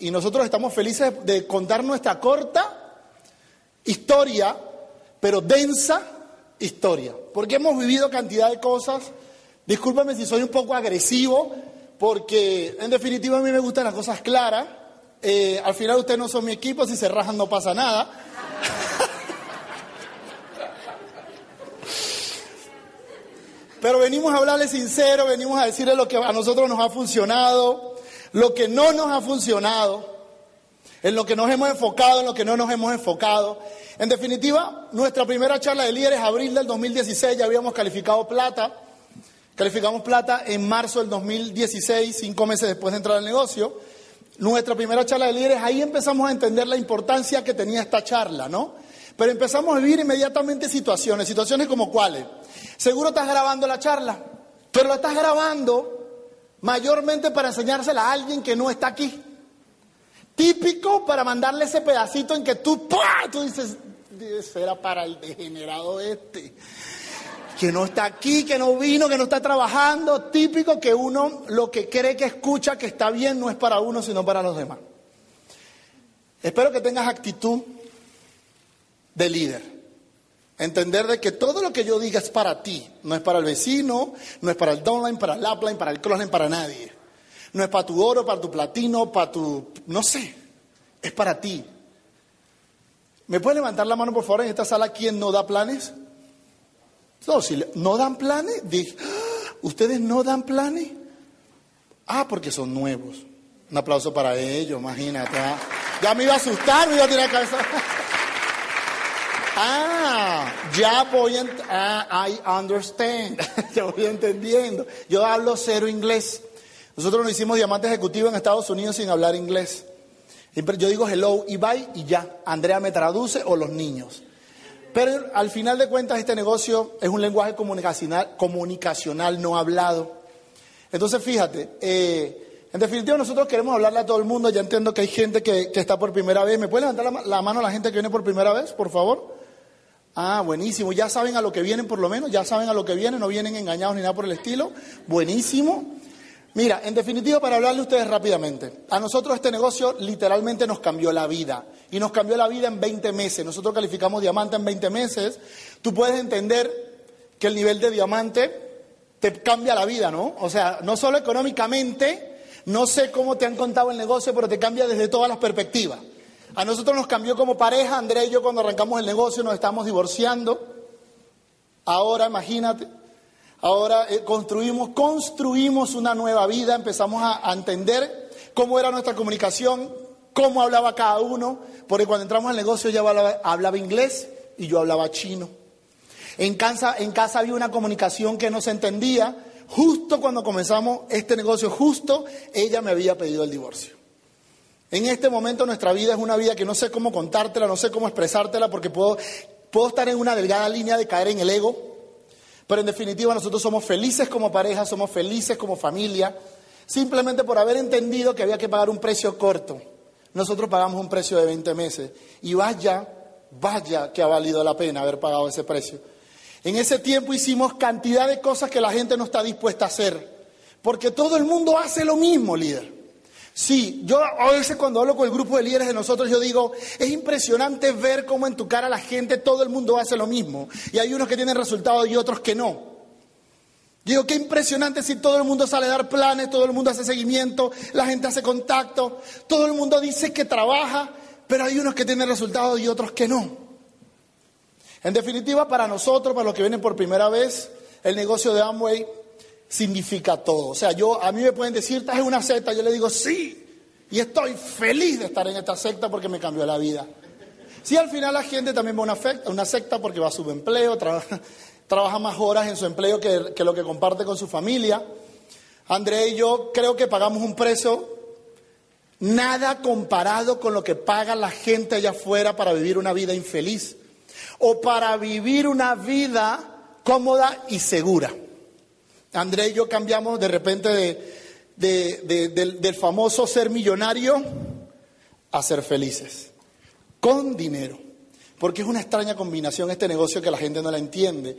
y nosotros estamos felices de contar nuestra corta historia, pero densa historia, porque hemos vivido cantidad de cosas. Discúlpame si soy un poco agresivo, porque en definitiva a mí me gustan las cosas claras. Eh, al final ustedes no son mi equipo, si se rajan no pasa nada. Pero venimos a hablarle sincero, venimos a decirle lo que a nosotros nos ha funcionado, lo que no nos ha funcionado, en lo que nos hemos enfocado, en lo que no nos hemos enfocado. En definitiva, nuestra primera charla de líderes, abril del 2016, ya habíamos calificado plata. Calificamos plata en marzo del 2016, cinco meses después de entrar al negocio. Nuestra primera charla de líderes, ahí empezamos a entender la importancia que tenía esta charla, ¿no? Pero empezamos a vivir inmediatamente situaciones, situaciones como cuáles. Seguro estás grabando la charla, pero la estás grabando mayormente para enseñársela a alguien que no está aquí. Típico para mandarle ese pedacito en que tú, tú dices, era para el degenerado este, que no está aquí, que no vino, que no está trabajando. Típico que uno lo que cree que escucha que está bien no es para uno, sino para los demás. Espero que tengas actitud de líder. Entender de que todo lo que yo diga es para ti, no es para el vecino, no es para el downline, para el upline, para el crossline, para nadie. No es para tu oro, para tu platino, para tu... no sé, es para ti. ¿Me puede levantar la mano, por favor, en esta sala quién no da planes? No, si no dan planes, ¡Ah! ¿ustedes no dan planes? Ah, porque son nuevos. Un aplauso para ellos, imagínate. ¿ah? Ya me iba a asustar, me iba a tirar cabeza. Ah, ya voy, a, ah, I understand, ya voy entendiendo. Yo hablo cero inglés. Nosotros nos hicimos diamante ejecutivo en Estados Unidos sin hablar inglés. Yo digo hello y bye y ya. Andrea me traduce o los niños. Pero al final de cuentas este negocio es un lenguaje comunicacional, comunicacional no hablado. Entonces fíjate, eh, en definitiva nosotros queremos hablarle a todo el mundo. Ya entiendo que hay gente que, está por primera vez. ¿Me puede levantar la, la mano la gente que viene por primera vez, por favor? Ah, buenísimo. Ya saben a lo que vienen por lo menos, ya saben a lo que vienen, no vienen engañados ni nada por el estilo. Buenísimo. Mira, en definitiva, para hablarle a ustedes rápidamente, a nosotros este negocio literalmente nos cambió la vida. Y nos cambió la vida en 20 meses. Nosotros calificamos diamante en 20 meses. Tú puedes entender que el nivel de diamante te cambia la vida, ¿no? O sea, no solo económicamente, no sé cómo te han contado el negocio, pero te cambia desde todas las perspectivas. A nosotros nos cambió como pareja, André y yo cuando arrancamos el negocio nos estamos divorciando. Ahora, imagínate, ahora eh, construimos, construimos una nueva vida, empezamos a, entender cómo era nuestra comunicación, cómo hablaba cada uno, porque cuando entramos al negocio ella hablaba, inglés y yo hablaba chino. En casa, en casa había una comunicación que no se entendía. Justo cuando comenzamos este negocio, justo ella me había pedido el divorcio. En este momento nuestra vida es una vida que no sé cómo contártela, no sé cómo expresártela, porque puedo, puedo estar en una delgada línea de caer en el ego, pero en definitiva nosotros somos felices como pareja, somos felices como familia, simplemente por haber entendido que había que pagar un precio corto. Nosotros pagamos un precio de 20 meses y vaya, vaya que ha valido la pena haber pagado ese precio. En ese tiempo hicimos cantidad de cosas que la gente no está dispuesta a hacer, porque todo el mundo hace lo mismo, líder. Sí, yo a veces cuando hablo con el grupo de líderes de nosotros, yo digo, es impresionante ver cómo en tu cara la gente, todo el mundo hace lo mismo. Y hay unos que tienen resultados y otros que no. Digo, qué impresionante si todo el mundo sale a dar planes, todo el mundo hace seguimiento, la gente hace contacto, todo el mundo dice que trabaja, pero hay unos que tienen resultados y otros que no. En definitiva, para nosotros, para los que vienen por primera vez, el negocio de Amway significa todo. O sea, yo a mí me pueden decir, estás en una secta, yo le digo, sí, y estoy feliz de estar en esta secta porque me cambió la vida. Sí, al final la gente también va a una, una secta porque va a su empleo, trabaja más horas en su empleo que, que lo que comparte con su familia. André y yo creo que pagamos un precio nada comparado con lo que paga la gente allá afuera para vivir una vida infeliz o para vivir una vida cómoda y segura. André y yo cambiamos de repente del, famoso ser millonario a ser felices, con dinero, porque es una extraña combinación este negocio que la gente no la entiende.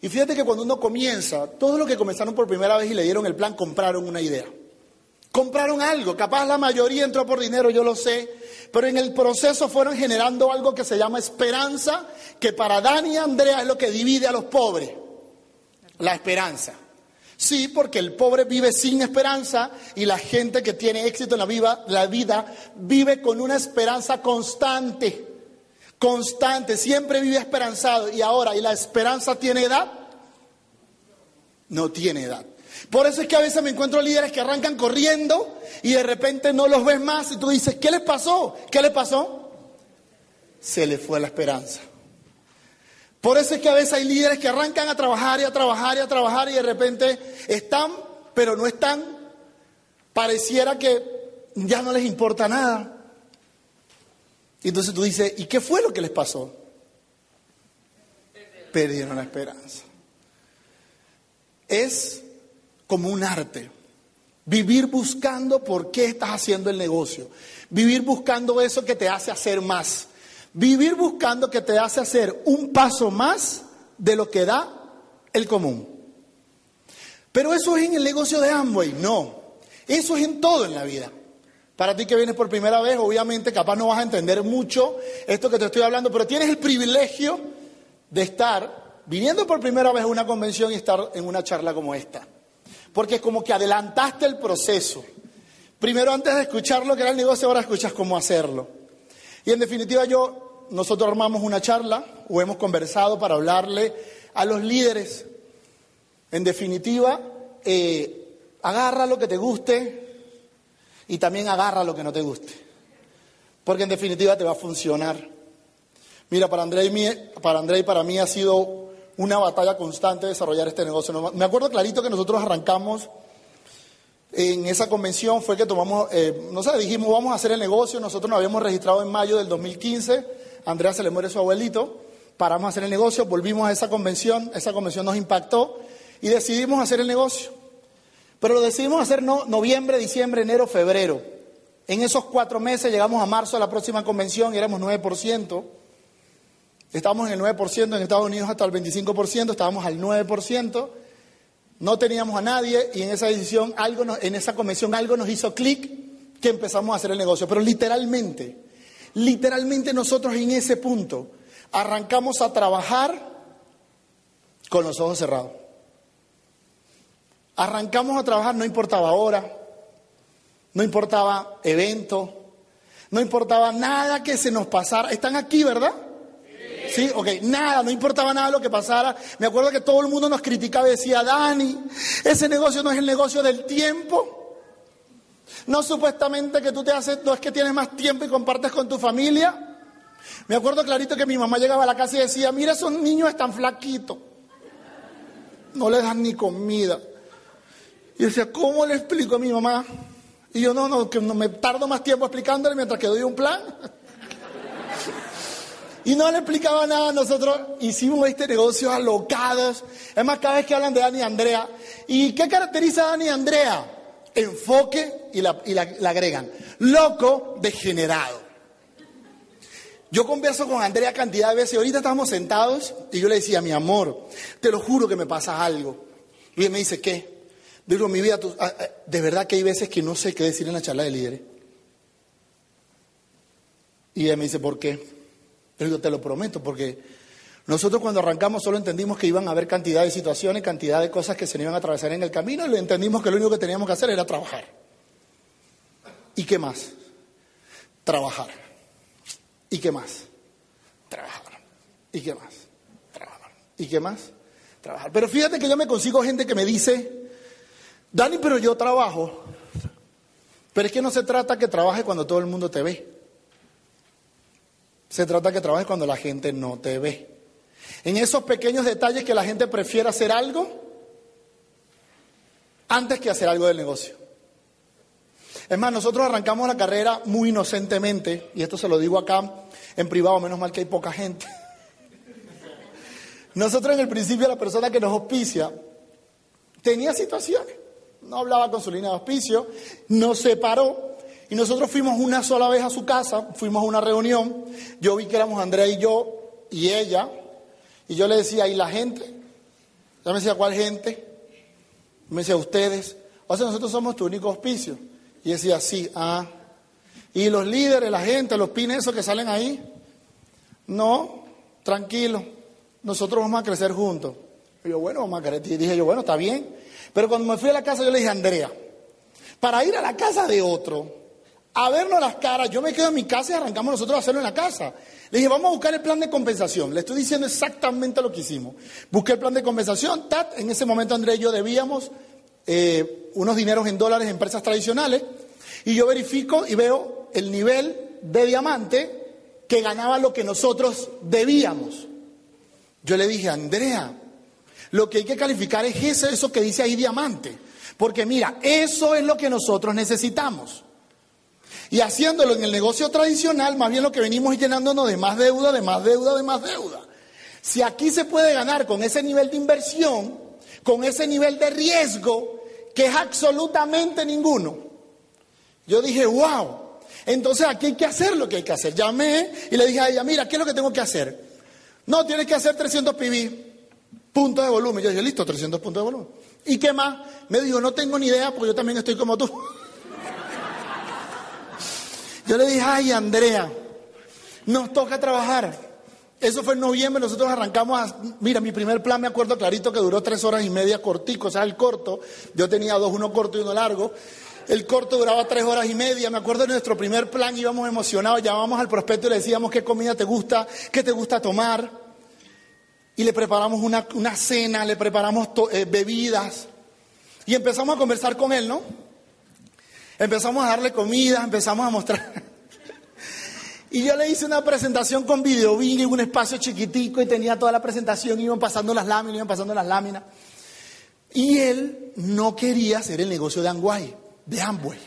Y fíjate que cuando uno comienza, todos los que comenzaron por primera vez y le dieron el plan compraron una idea. Compraron algo, capaz la mayoría entró por dinero, yo lo sé, pero en el proceso fueron generando algo que se llama esperanza, que para Dani y Andrea es lo que divide a los pobres, la esperanza. Sí, porque el pobre vive sin esperanza y la gente que tiene éxito en la vida, la vida vive con una esperanza constante, constante, siempre vive esperanzado. Y ahora, ¿y la esperanza tiene edad? No tiene edad. Por eso es que a veces me encuentro líderes que arrancan corriendo y de repente no los ves más y tú dices, ¿qué les pasó? ¿Qué les pasó? Se les fue la esperanza. Por eso es que a veces hay líderes que arrancan a trabajar y a trabajar y a trabajar y de repente están, pero no están. Pareciera que ya no les importa nada. Y entonces tú dices, ¿y qué fue lo que les pasó? Perdieron la esperanza. Es como un arte. Vivir buscando por qué estás haciendo el negocio. Vivir buscando eso que te hace hacer más. Vivir buscando que te hace hacer un paso más de lo que da el común. Pero eso es en el negocio de Amway, no. Eso es en todo en la vida. Para ti que vienes por primera vez, obviamente capaz no vas a entender mucho esto que te estoy hablando, pero tienes el privilegio de estar viniendo por primera vez a una convención y estar en una charla como esta porque es como que adelantaste el proceso. Primero antes de escuchar lo que era el negocio, ahora escuchas cómo hacerlo. Y en definitiva yo, nosotros armamos una charla o hemos conversado para hablarle a los líderes. En definitiva, eh, agarra lo que te guste y también agarra lo que no te guste. Porque en definitiva te va a funcionar. Mira, para André y, para André y para mí ha sido una batalla constante de desarrollar este negocio. Me acuerdo clarito que nosotros arrancamos en esa convención, fue que tomamos, eh, no sé, dijimos vamos a hacer el negocio, nosotros nos habíamos registrado en mayo del 2015, Andrea se le muere su abuelito, paramos a hacer el negocio, volvimos a esa convención, esa convención nos impactó y decidimos hacer el negocio. Pero lo decidimos hacer no, noviembre, diciembre, enero, febrero. En esos cuatro meses llegamos a marzo a la próxima convención y éramos 9%. Estábamos en el 9%, en Estados Unidos hasta el 25%, estábamos al 9%, no teníamos a nadie y en esa decisión, algo en esa convención algo nos hizo clic que empezamos a hacer el negocio. Pero literalmente, literalmente nosotros en ese punto arrancamos a trabajar con los ojos cerrados. Arrancamos a trabajar, no importaba hora, no importaba evento, no importaba nada que se nos pasara. Están aquí, ¿verdad? Sí, ok, nada, no importaba nada lo que pasara. Me acuerdo que todo el mundo nos criticaba y decía, Dani, ese negocio no es el negocio del tiempo. No supuestamente que tú te haces, no es que tienes más tiempo y compartes con tu familia. Me acuerdo clarito que mi mamá llegaba a la casa y decía, mira, esos niños están flaquitos. No les dan ni comida. Y decía, ¿cómo le explico a mi mamá? Y yo, no, no, que no me tardo más tiempo explicándole mientras que doy un plan. Y no le explicaba nada, nosotros hicimos este negocio alocados. Es más, cada vez que hablan de Dani y Andrea, ¿y qué caracteriza a Dani y Andrea? Enfoque y, la, agregan, loco, degenerado. Yo converso con Andrea cantidad de veces, ahorita estamos sentados y yo le decía, mi amor, te lo juro que me pasa algo. Y él me dice, ¿qué? Digo, mi vida, ah, ah, de verdad que hay veces que no sé qué decir en la charla de líderes. Y él me dice, ¿por qué? Pero yo te lo prometo, porque nosotros cuando arrancamos solo entendimos que iban a haber cantidad de situaciones, cantidad de cosas que se iban a atravesar en el camino y entendimos que lo único que teníamos que hacer era trabajar. ¿Y qué más? Trabajar. ¿Y qué más? Trabajar. ¿Y qué más? Trabajar. ¿Y qué más? Trabajar. Pero fíjate que yo me consigo gente que me dice, Dani, pero yo trabajo. Pero es que no se trata que trabaje cuando todo el mundo te ve. Se trata que trabajes cuando la gente no te ve. En esos pequeños detalles que la gente prefiere hacer algo antes que hacer algo del negocio. Es más, nosotros arrancamos la carrera muy inocentemente, y esto se lo digo acá en privado, menos mal que hay poca gente. Nosotros en el principio la persona que nos auspicia tenía situaciones, no hablaba con su línea de auspicio, nos separó y nosotros fuimos una sola vez a su casa, fuimos a una reunión, yo vi que éramos Andrea y yo y ella, y yo le decía, ¿y la gente? Ella me decía, ¿cuál gente? Me decía, ustedes. O sea, nosotros somos tu único auspicio. Y decía, sí, ah. Y los líderes, la gente, los pines esos que salen ahí, no, tranquilo, nosotros vamos a crecer juntos. Y yo, bueno, vamos a crecer. Y dije yo, bueno, está bien. Pero cuando me fui a la casa, yo le dije Andrea, para ir a la casa de otro, a vernos las caras, yo me quedo en mi casa y arrancamos nosotros a hacerlo en la casa. Le dije, vamos a buscar el plan de compensación. Le estoy diciendo exactamente lo que hicimos. Busqué el plan de compensación, tat, en ese momento Andrea y yo debíamos eh, unos dineros en dólares en empresas tradicionales, y yo verifico y veo el nivel de diamante que ganaba lo que nosotros debíamos. Yo le dije, Andrea, lo que hay que calificar es eso que dice ahí diamante. Porque mira, eso es lo que nosotros necesitamos. Y haciéndolo en el negocio tradicional, más bien lo que venimos es llenándonos de más deuda, de más deuda, de más deuda. Si aquí se puede ganar con ese nivel de inversión, con ese nivel de riesgo, que es absolutamente ninguno. Yo dije, wow. Entonces aquí hay que hacer lo que hay que hacer. Llamé y le dije a ella, mira, ¿qué es lo que tengo que hacer? No, tienes que hacer 300 PB, puntos de volumen. Yo dije, listo, 300 puntos de volumen. ¿Y qué más? Me dijo, no tengo ni idea porque yo también estoy como tú. Yo le dije, ay, Andrea, nos toca trabajar. Eso fue en noviembre, nosotros arrancamos a, mira, mi primer plan me acuerdo clarito que duró tres horas y media cortico, o sea, el corto, yo tenía dos, uno corto y uno largo, el corto duraba tres horas y media, me acuerdo de nuestro primer plan, íbamos emocionados, llamábamos al prospecto y le decíamos qué comida te gusta, qué te gusta tomar, y le preparamos una, cena, le preparamos eh, bebidas, y empezamos a conversar con él, ¿no? Empezamos a darle comida, empezamos a mostrar... Y yo le hice una presentación con video en un espacio chiquitico y tenía toda la presentación, iban pasando las láminas, iban pasando las láminas. Y él no quería hacer el negocio de Amway, de Amway.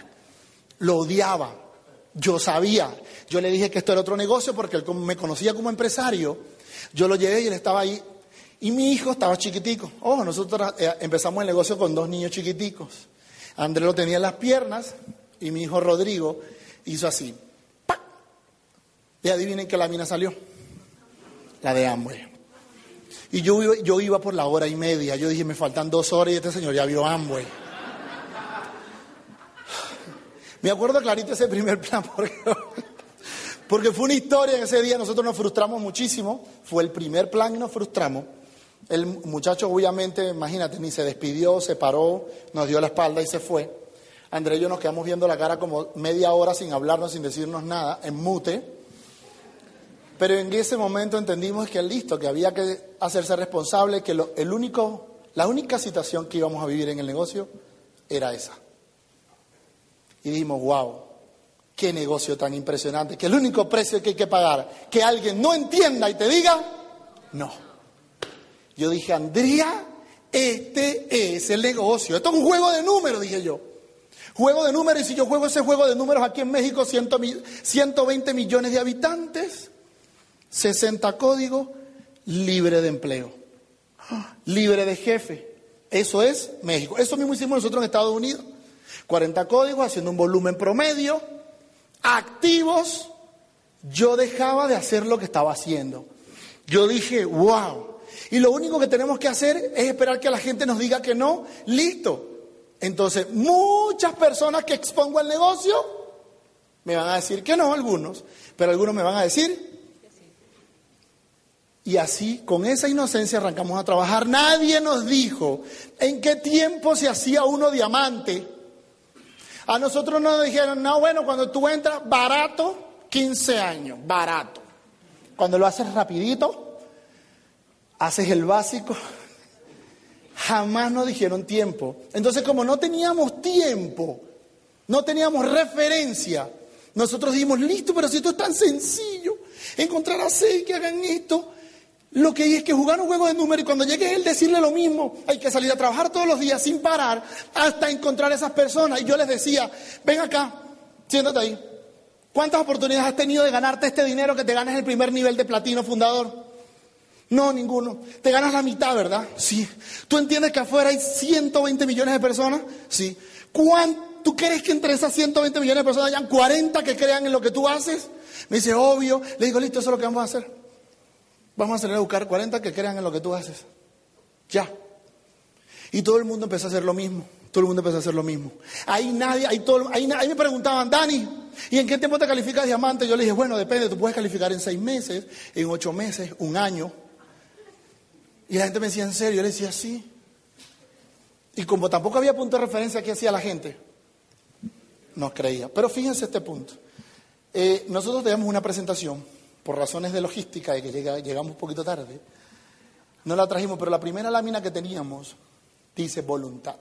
Lo odiaba. Yo sabía. Yo le dije que esto era otro negocio porque él me conocía como empresario. Yo lo llevé y él estaba ahí. Y mi hijo estaba chiquitico. Oh, nosotros eh, empezamos el negocio con dos niños chiquiticos. Andrés lo tenía en las piernas y mi hijo Rodrigo hizo así. Y adivinen qué lámina salió. La de Amway. Y yo, iba, yo iba por la hora y media. Yo dije, me faltan dos horas y este señor ya vio Amway. Me acuerdo clarito ese primer plan porque, porque fue una historia en ese día. Nosotros nos frustramos muchísimo. Fue el primer plan y nos frustramos. El muchacho, obviamente, imagínate, ni se despidió, se paró, nos dio la espalda y se fue. André y yo nos quedamos viendo la cara como media hora sin hablarnos, sin decirnos nada, en mute. Pero en ese momento entendimos que listo, que había que hacerse responsable, que el único, la única situación que íbamos a vivir en el negocio era esa. Y dijimos, wow, qué negocio tan impresionante, que el único precio que hay que pagar, que alguien no entienda y te diga, no. Yo dije, Andrea, este es el negocio. Esto es un juego de números, dije yo. Juego de números, y si yo juego ese juego de números aquí en México, 120 millones de habitantes, 60 códigos, libre de empleo, libre de jefe. Eso es México. Eso mismo hicimos nosotros en Estados Unidos. 40 códigos, haciendo un volumen promedio, activos. Yo dejaba de hacer lo que estaba haciendo. Yo dije, wow. Y lo único que tenemos que hacer es esperar que la gente nos diga que no. Listo. Entonces, muchas personas que expongo al negocio me van a decir que no, algunos, pero algunos me van a decir y así, con esa inocencia, arrancamos a trabajar. Nadie nos dijo en qué tiempo se hacía uno diamante. A nosotros nos dijeron, no, bueno, cuando tú entras, barato, 15 años, barato. Cuando lo haces rapidito, haces el básico, jamás nos dijeron tiempo. Entonces, como no teníamos tiempo, no teníamos referencia, nosotros dijimos, listo, pero si esto es tan sencillo, encontrar a seis que hagan esto, lo que hay es que jugar un juego de números y cuando llegue él decirle lo mismo, hay que salir a trabajar todos los días sin parar hasta encontrar a esas personas. Y yo les decía, ven acá, siéntate ahí. ¿Cuántas oportunidades has tenido de ganarte este dinero que te ganas el primer nivel de platino fundador? No, ninguno. Te ganas la mitad, ¿verdad? Sí. ¿Tú entiendes que afuera hay 120 millones de personas? Sí. ¿Tú crees que entre esas 120 millones de personas hayan 40 que crean en lo que tú haces? Me dice, obvio. Le digo, listo, eso es lo que vamos a hacer. Vamos a salir a buscar 40 que crean en lo que tú haces. Ya. Y todo el mundo empezó a hacer lo mismo. Todo el mundo empezó a hacer lo mismo. Ahí nadie, ahí, todo, ahí, me preguntaban, Dani, ¿y en qué tiempo te calificas diamante? Yo le dije, bueno, depende, tú puedes calificar en seis meses, en ocho meses, un año. Y la gente me decía, ¿en serio? Yo le decía, sí. Y como tampoco había punto de referencia que hacía la gente, no creía. Pero fíjense este punto. Eh, nosotros teníamos una presentación, por razones de logística, de que llegamos un poquito tarde. No la trajimos, pero la primera lámina que teníamos dice voluntad.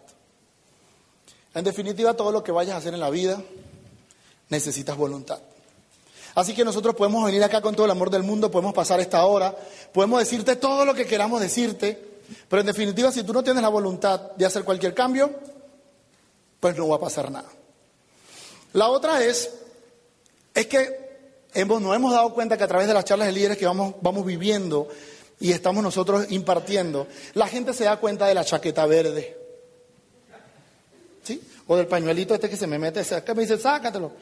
En definitiva, todo lo que vayas a hacer en la vida, necesitas voluntad. Así que nosotros podemos venir acá con todo el amor del mundo, podemos pasar esta hora, podemos decirte todo lo que queramos decirte, pero en definitiva, si tú no tienes la voluntad de hacer cualquier cambio, pues no va a pasar nada. La otra es, es que hemos, hemos dado cuenta que a través de las charlas de líderes que vamos, vamos viviendo y estamos nosotros impartiendo, la gente se da cuenta de la chaqueta verde. ¿Sí? O del pañuelito este que se me mete, que me dice, sácatelo.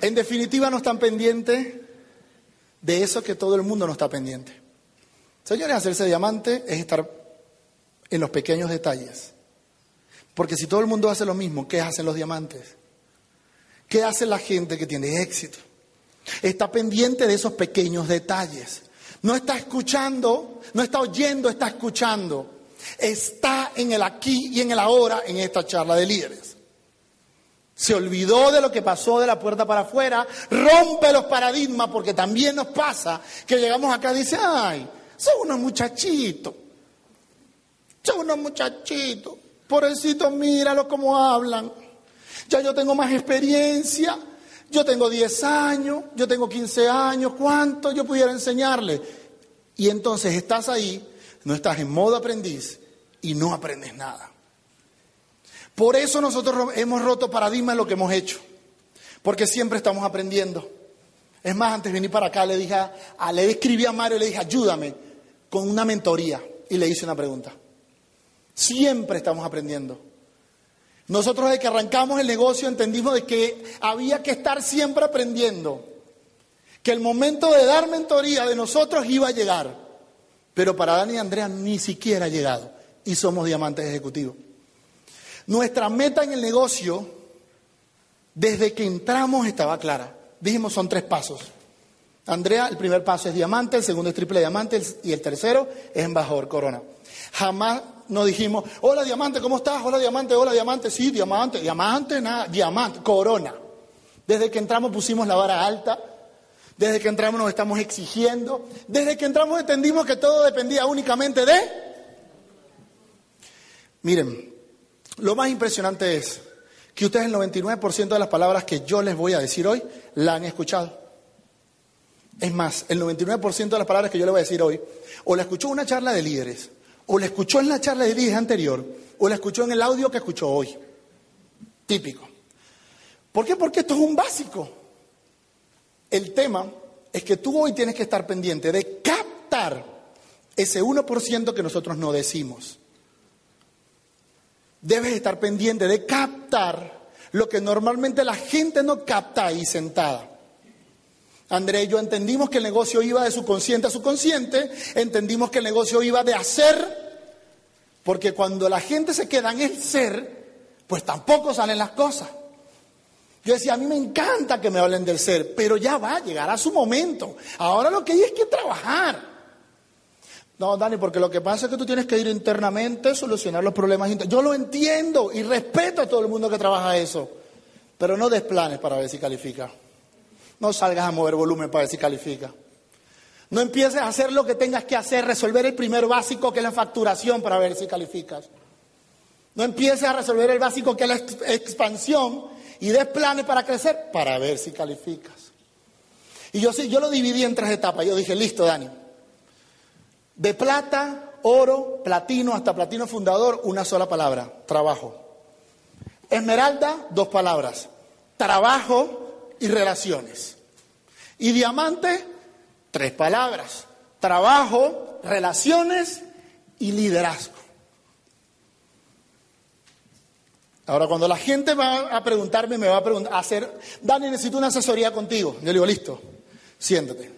En definitiva, no están pendientes de eso que todo el mundo no está pendiente. Señores, hacerse diamante es estar en los pequeños detalles. Porque si todo el mundo hace lo mismo, ¿qué hacen los diamantes? ¿Qué hace la gente que tiene éxito? Está pendiente de esos pequeños detalles. No está escuchando, no está oyendo, está escuchando. Está en el aquí y en el ahora en esta charla de líderes. Se olvidó de lo que pasó de la puerta para afuera, rompe los paradigmas porque también nos pasa que llegamos acá y dice, ay, son unos muchachitos. Son unos muchachitos. Pobrecito, míralo cómo hablan. Ya yo tengo más experiencia. Yo tengo 10 años, yo tengo 15 años. ¿Cuánto yo pudiera enseñarle? Y entonces estás ahí, no estás en modo aprendiz y no aprendes nada. Por eso nosotros hemos roto paradigma en lo que hemos hecho. Porque siempre estamos aprendiendo. Es más, antes de venir para acá, le dije a, le escribí a Mario y le dije, ayúdame con una mentoría y le hice una pregunta. Siempre estamos aprendiendo. Nosotros desde que arrancamos el negocio entendimos de que había que estar siempre aprendiendo, que el momento de dar mentoría de nosotros iba a llegar, pero para Dani y Andrea ni siquiera ha llegado y somos diamantes ejecutivos. Nuestra meta en el negocio, desde que entramos, estaba clara. Dijimos son tres pasos. Andrea, el primer paso es diamante, el segundo es triple diamante y el tercero es embajador corona. Jamás nos dijimos, hola diamante, ¿cómo estás? Hola diamante, hola diamante, sí, diamante, diamante, nada, diamante, corona. Desde que entramos pusimos la vara alta, desde que entramos nos estamos exigiendo, desde que entramos entendimos que todo dependía únicamente de... Miren, lo más impresionante es que ustedes el 99% de las palabras que yo les voy a decir hoy la han escuchado. Es más, el 99% de las palabras que yo le voy a decir hoy, o la escuchó en una charla de líderes, o la escuchó en la charla de líderes anterior, o la escuchó en el audio que escuchó hoy. Típico. ¿Por qué? Porque esto es un básico. El tema es que tú hoy tienes que estar pendiente de captar ese 1% que nosotros no decimos. Debes estar pendiente de captar lo que normalmente la gente no capta ahí sentada. André y yo entendimos que el negocio iba de su consciente a su consciente, entendimos que el negocio iba de hacer, porque cuando la gente se queda en el ser, pues tampoco salen las cosas. Yo decía, a mí me encanta que me hablen del ser, pero ya va, a llegar a su momento. Ahora lo que hay es que trabajar. No, Dani, porque lo que pasa es que tú tienes que ir internamente, solucionar los problemas. Yo lo entiendo y respeto a todo el mundo que trabaja eso, pero no des planes para ver si califica. No salgas a mover volumen para ver si califica. No empieces a hacer lo que tengas que hacer, resolver el primer básico que es la facturación para ver si calificas. No empieces a resolver el básico que es la expansión y des planes para crecer para ver si calificas. Y yo, yo lo dividí en tres etapas. Yo dije, listo, Dani. De plata, oro, platino, hasta platino fundador, una sola palabra, trabajo. Esmeralda, dos palabras, trabajo y relaciones. Y diamante, tres palabras. Trabajo, relaciones y liderazgo. Ahora, cuando la gente va a preguntarme, me va a preguntar, hacer, Dani, necesito una asesoría contigo. Yo le digo, listo, siéntate.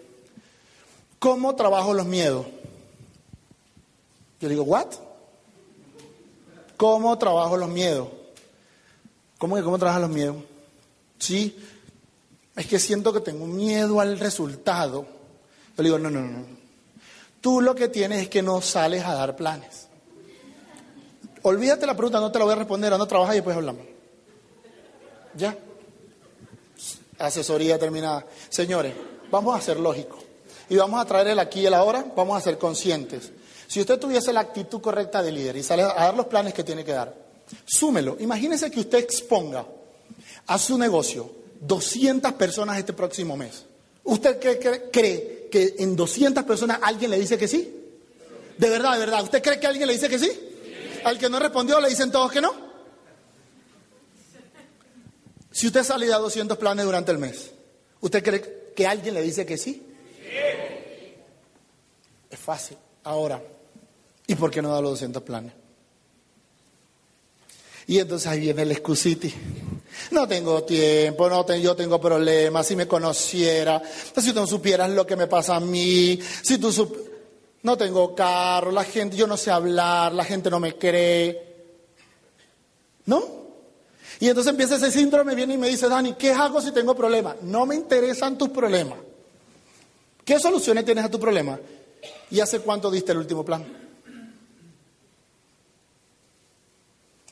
¿Cómo trabajo los miedos? Yo le digo, ¿what? ¿Cómo trabajo los miedos? ¿Cómo que cómo trabajas los miedos? Sí, es que siento que tengo miedo al resultado. Yo le digo, no, no, no. Tú lo que tienes es que no sales a dar planes. Olvídate la pregunta, no te la voy a responder, anda a trabajar y después hablamos. ¿Ya? Asesoría terminada. Señores, vamos a ser lógicos. Y vamos a traer el aquí y el ahora, vamos a ser conscientes. Si usted tuviese la actitud correcta de líder y sale a dar los planes que tiene que dar, súmelo. Imagínese que usted exponga a su negocio 200 personas este próximo mes. ¿Usted cree, que en 200 personas alguien le dice que sí? De verdad, de verdad. ¿Usted cree que alguien le dice que sí? Al que no respondió le dicen todos que no. Si usted sale a 200 planes durante el mes, ¿usted cree que alguien le dice que sí? Es fácil. Ahora, ¿y por qué no da los 200 planes? Y entonces ahí viene el excusiti. No tengo tiempo, no yo tengo problemas, si me conociera, si tú no supieras lo que me pasa a mí, si tú no tengo carro, la gente, yo no sé hablar, la gente no me cree. ¿No? Y entonces empieza ese síndrome, viene y me dice, Dani, ¿qué hago si tengo problemas? No me interesan tus problemas. ¿Qué soluciones tienes a tu problema? ¿Y hace cuánto diste el último plan?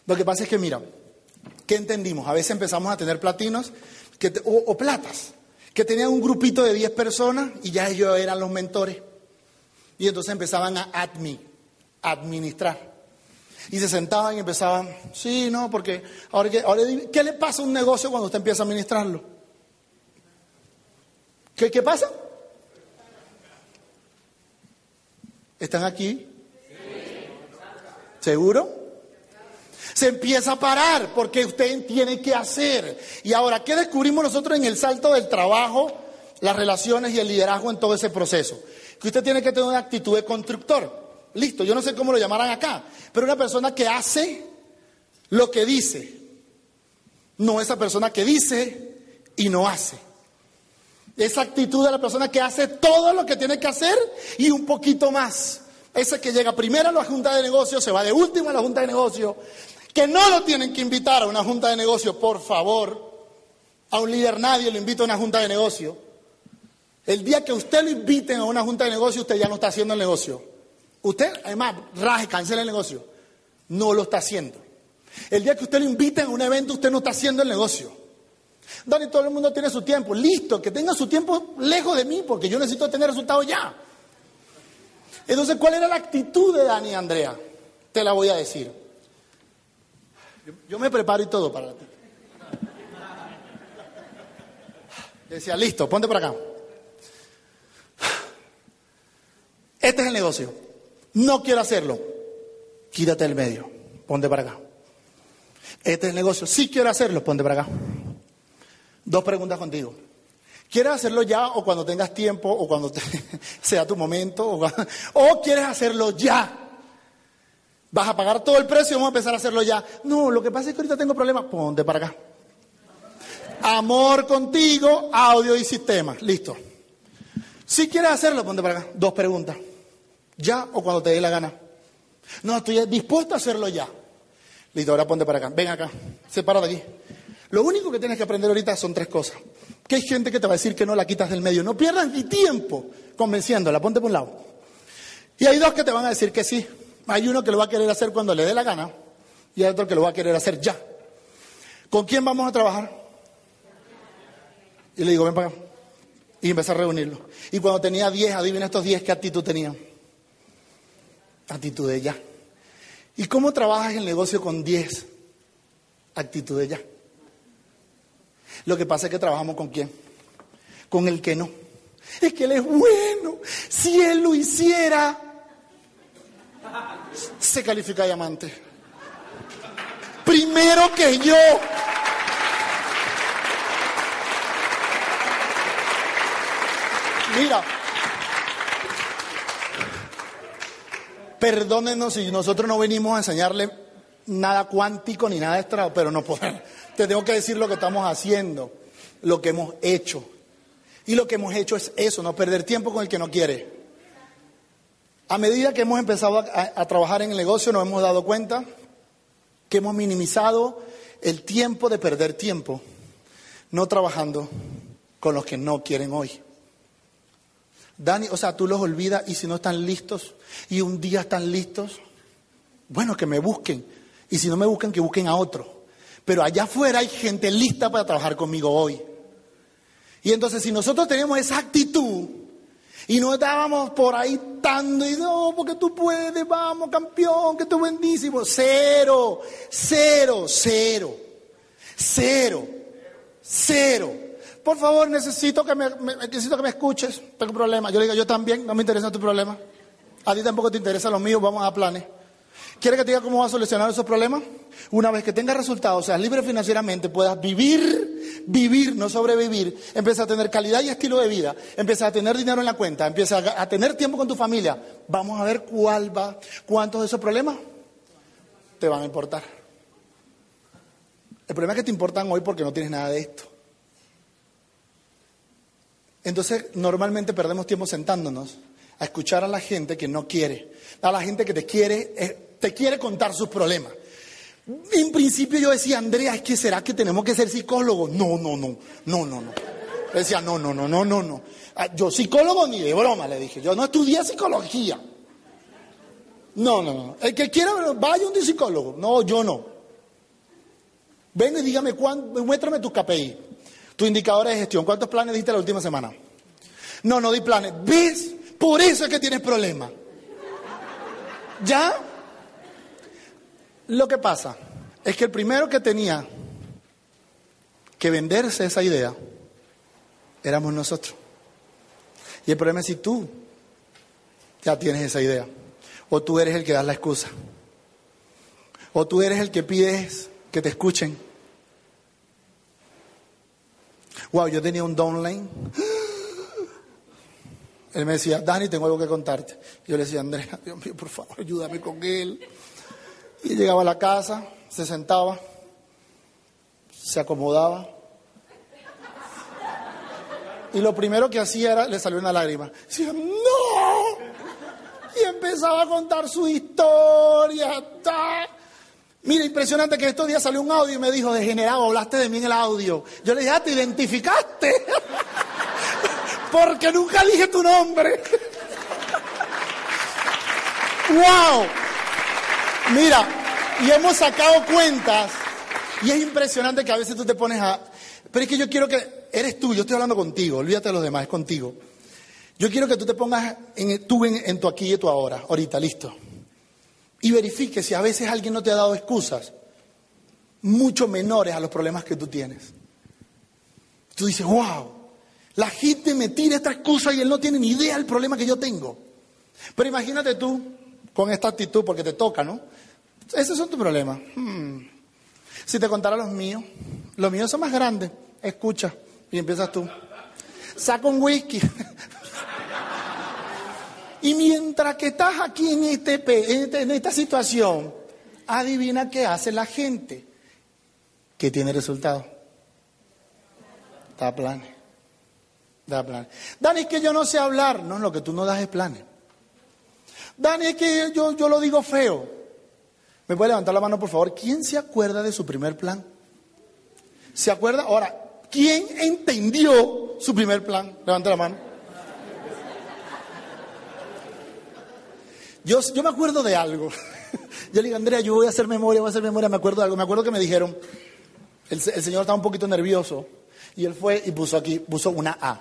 Lo que pasa es que, mira, ¿qué entendimos? A veces empezamos a tener platinos o, platas, que tenían un grupito de 10 personas y ya ellos eran los mentores. Y entonces empezaban a admi, administrar. Y se sentaban y empezaban, sí, no, porque ahora, ahora ¿qué le pasa a un negocio cuando usted empieza a administrarlo? ¿Qué, qué pasa? ¿Están aquí? ¿Seguro? Se empieza a parar porque usted tiene que hacer. Y ahora, ¿qué descubrimos nosotros en el salto del trabajo, las relaciones y el liderazgo en todo ese proceso? Que usted tiene que tener una actitud de constructor. Listo, yo no sé cómo lo llamarán acá, pero una persona que hace lo que dice, no esa persona que dice y no hace. Esa actitud de la persona que hace todo lo que tiene que hacer y un poquito más. Ese que llega primero a la junta de negocios, se va de último a la junta de negocios, que no lo tienen que invitar a una junta de negocios, por favor. A un líder nadie lo invita a una junta de negocios. El día que usted lo inviten a una junta de negocios, usted ya no está haciendo el negocio. Usted, además, raje, cancela el negocio. No lo está haciendo. El día que usted lo inviten a un evento, usted no está haciendo el negocio. Dani, todo el mundo tiene su tiempo. Listo, que tenga su tiempo lejos de mí, porque yo necesito tener resultados ya. Entonces, ¿cuál era la actitud de Dani y Andrea? Te la voy a decir. Yo, me preparo y todo para ti. Decía, listo, ponte por acá. Este es el negocio. No quiero hacerlo. Quítate del medio. Ponte para acá. Este es el negocio. Sí quiero hacerlo. Ponte para acá. Dos preguntas contigo. ¿Quieres hacerlo ya o cuando tengas tiempo o cuando sea tu momento? O, o quieres hacerlo ya? ¿Vas a pagar todo el precio? Vamos a empezar a hacerlo ya. No, lo que pasa es que ahorita tengo problemas. Ponte para acá. Amor contigo, audio y sistema. Listo. Si quieres hacerlo, ponte para acá. Dos preguntas. ¿Ya o cuando te dé la gana? No, estoy dispuesto a hacerlo ya. Listo, ahora ponte para acá. Ven acá. Separa de aquí. Lo único que tienes que aprender ahorita son tres cosas. Que hay gente que te va a decir que no la quitas del medio. No pierdas ni tiempo convenciéndola. Ponte por un lado. Y hay dos que te van a decir que sí. Hay uno que lo va a querer hacer cuando le dé la gana y hay otro que lo va a querer hacer ya. ¿Con quién vamos a trabajar? Y le digo, ven para acá. Y empecé a reunirlo. Y cuando tenía 10, adivina estos 10 qué actitud tenía. Actitud de ya. ¿Y cómo trabajas el negocio con 10? Actitud de ya. Lo que pasa es que trabajamos con quién? Con el que no. Es que él es bueno. Si él lo hiciera, se califica diamante. Primero que yo. Mira, perdónenos si nosotros no venimos a enseñarle nada cuántico ni nada extra, pero no podemos. Te tengo que decir lo que estamos haciendo, lo que hemos hecho. Y lo que hemos hecho es eso, no perder tiempo con el que no quiere. A medida que hemos empezado a, trabajar en el negocio nos hemos dado cuenta que hemos minimizado el tiempo de perder tiempo no trabajando con los que no quieren hoy. Dani, o sea, tú los olvidas y si no están listos y un día están listos, bueno, que me busquen. Y si no me buscan, que busquen a otro. Pero allá afuera hay gente lista para trabajar conmigo hoy. Y entonces si nosotros tenemos esa actitud y no estábamos por ahí dando y no, porque tú puedes, vamos campeón, que tú buenísimo. Cero, cero, cero, cero, cero. Por favor, necesito que me, necesito que me escuches. Tengo un problema. Yo le digo, yo también, no me interesa tu problema. A ti tampoco te interesa lo mío, vamos a planes. ¿Quieres que te diga cómo vas a solucionar esos problemas? Una vez que tengas resultados, seas libre financieramente, puedas vivir, vivir, no sobrevivir, empiezas a tener calidad y estilo de vida, empiezas a tener dinero en la cuenta, empiezas a tener tiempo con tu familia. Vamos a ver cuál va, cuántos de esos problemas te van a importar. El problema es que te importan hoy porque no tienes nada de esto. Entonces, normalmente perdemos tiempo sentándonos a escuchar a la gente que no quiere, a la gente que te quiere eh, te quiere contar sus problemas. En principio yo decía, Andrea, es que será que tenemos que ser psicólogos. No, no, no, no, no, no. decía, no, no, no, no, no, no. Ah, yo psicólogo ni de broma, le dije. Yo no estudié psicología. No, no, no. El que quiera, vaya un psicólogo. No, yo no. Venga y dígame, muéstrame tus KPI, tu indicador de gestión. ¿Cuántos planes diste la última semana? No, no di planes. ¿Ves? Por eso es que tienes problemas. ¿Ya? Lo que pasa es que el primero que tenía que venderse esa idea éramos nosotros. Y el problema es si tú ya tienes esa idea, o tú eres el que das la excusa, o tú eres el que pides que te escuchen. Wow, yo tenía un downline. Él me decía, Dani, tengo algo que contarte. Yo le decía, Andrea, Dios mío, por favor, ayúdame con él. Y llegaba a la casa, se sentaba, se acomodaba. Y lo primero que hacía era, le salió una lágrima. Decía, ¡no! Y empezaba a contar su historia. Mira, impresionante que estos días salió un audio y me dijo, degenerado, hablaste de mí en el audio. Yo le dije, ah, te identificaste. Porque nunca dije tu nombre. ¡Wow! Mira, y hemos sacado cuentas y es impresionante que a veces tú te pones a... Pero es que yo quiero que... Eres tú, yo estoy hablando contigo, olvídate de los demás, es contigo. Yo quiero que tú te pongas en, tú en, tu aquí y tu ahora, ahorita, listo. Y verifique si a veces alguien no te ha dado excusas mucho menores a los problemas que tú tienes. Tú dices, wow, la gente me tira esta excusa y él no tiene ni idea del problema que yo tengo. Pero imagínate tú con esta actitud, porque te toca, ¿no? Esos son tus problemas. Hmm. Si te contara los míos, los míos son más grandes. Escucha, y empiezas tú. Saca un whisky. y mientras que estás aquí en, este, este, en esta situación, adivina qué hace la gente. Que tiene resultado. Da planes. Da planes. Dani, es que yo no sé hablar. No, lo que tú no das es planes. Dani, es que yo, yo lo digo feo. ¿Me puede levantar la mano, por favor? ¿Quién se acuerda de su primer plan? ¿Se acuerda? Ahora, ¿quién entendió su primer plan? Levanta la mano. Yo, me acuerdo de algo. Yo le digo, Andrea, yo voy a hacer memoria, voy a hacer memoria, me acuerdo de algo. Me acuerdo que me dijeron, el, el señor estaba un poquito nervioso y él fue y puso aquí, puso una A.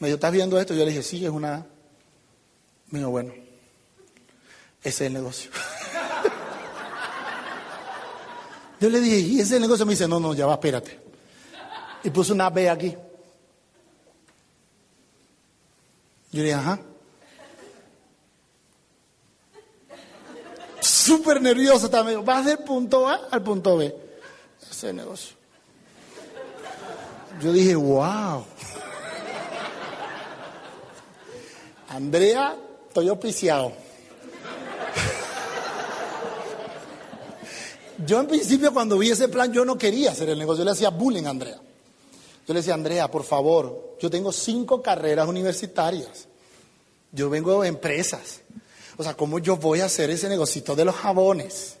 Me dijo, ¿estás viendo esto? Yo le dije, sí, es una A. Me dijo, bueno, ese es el negocio. Yo le dije, ¿y ese negocio? Me dice, no, no, ya va, espérate. Y puso una B aquí. Yo le dije, ajá. Súper nervioso también. Vas del punto A al punto B. Ese negocio. Yo dije, wow. Andrea, estoy auspiciado. Yo en principio cuando vi ese plan yo no quería hacer el negocio, yo le hacía bullying a Andrea. Yo le decía, Andrea, por favor, yo tengo cinco carreras universitarias, yo vengo de empresas, o sea, ¿cómo yo voy a hacer ese negocito de los jabones?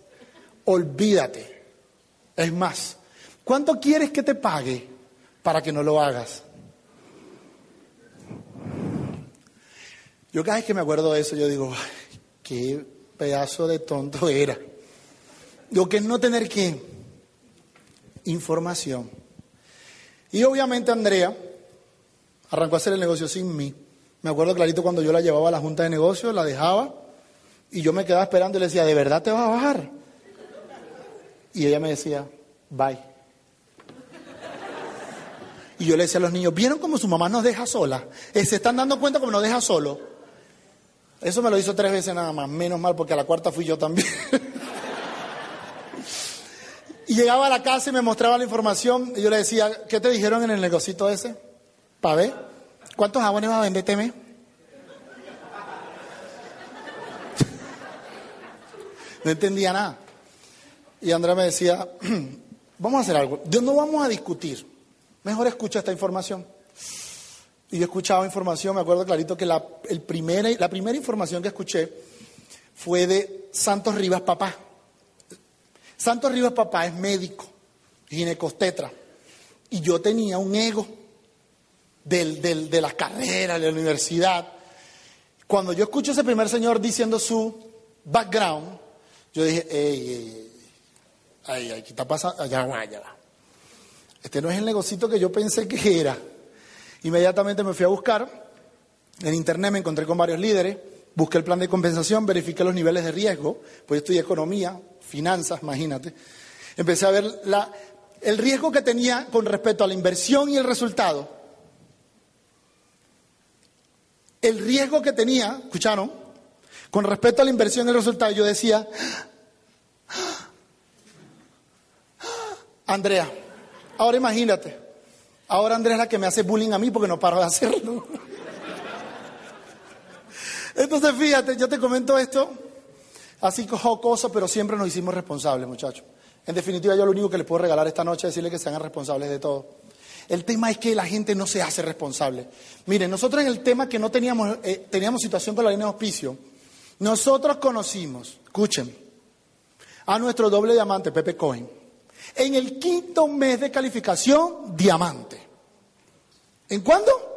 olvídate. Es más, ¿cuánto quieres que te pague para que no lo hagas? Yo cada vez que me acuerdo de eso, yo digo, qué pedazo de tonto era. Lo que es no tener qué? Información. Y obviamente Andrea arrancó a hacer el negocio sin mí. Me acuerdo clarito cuando yo la llevaba a la junta de negocios, la dejaba y yo me quedaba esperando y le decía, ¿de verdad te vas a bajar? Y ella me decía, bye. Y yo le decía a los niños, ¿vieron cómo su mamá nos deja sola? Eh, ¿Se están dando cuenta cómo nos deja solo? Eso me lo hizo tres veces nada más, menos mal porque a la cuarta fui yo también. y llegaba a la casa y me mostraba la información y yo le decía, ¿qué te dijeron en el negocito ese? ¿Para ver? ¿Cuántos jabones va a vender Teme? no entendía nada. Y Andrea me decía, vamos a hacer algo, no vamos a discutir, mejor escucha esta información. Y yo escuchaba información, me acuerdo clarito que la, el la primera información que escuché fue de Santos Rivas Papá. Santos Rivas Papá es médico, ginecostetra. Y yo tenía un ego de las carreras, de la universidad. Cuando yo escucho a ese primer señor diciendo su background, yo dije, ey, ey, ay, ¿qué está pasando? Allá va, allá. Este no es el negocito que yo pensé que era. Inmediatamente me fui a buscar. En internet me encontré con varios líderes, busqué el plan de compensación, verifiqué los niveles de riesgo, pues yo estudié economía, finanzas, imagínate. Empecé a ver la, el riesgo que tenía con respecto a la inversión y el resultado. El riesgo que tenía, ¿escucharon? Con respecto a la inversión y el resultado, yo decía, Andrea, ahora imagínate, ahora Andrea es la que me hace bullying a mí porque no paro de hacerlo. Entonces, fíjate, yo te comento esto así jocoso, pero siempre nos hicimos responsables, muchachos. En definitiva, yo lo único que les puedo regalar esta noche es decirles que se hagan responsables de todo. El tema es que la gente no se hace responsable. Miren, nosotros en el tema que no teníamos, eh, teníamos situación con la línea de auspicio, nosotros conocimos, escuchen, a nuestro doble diamante, Pepe Cohen, en el quinto mes de calificación, diamante. ¿En cuándo?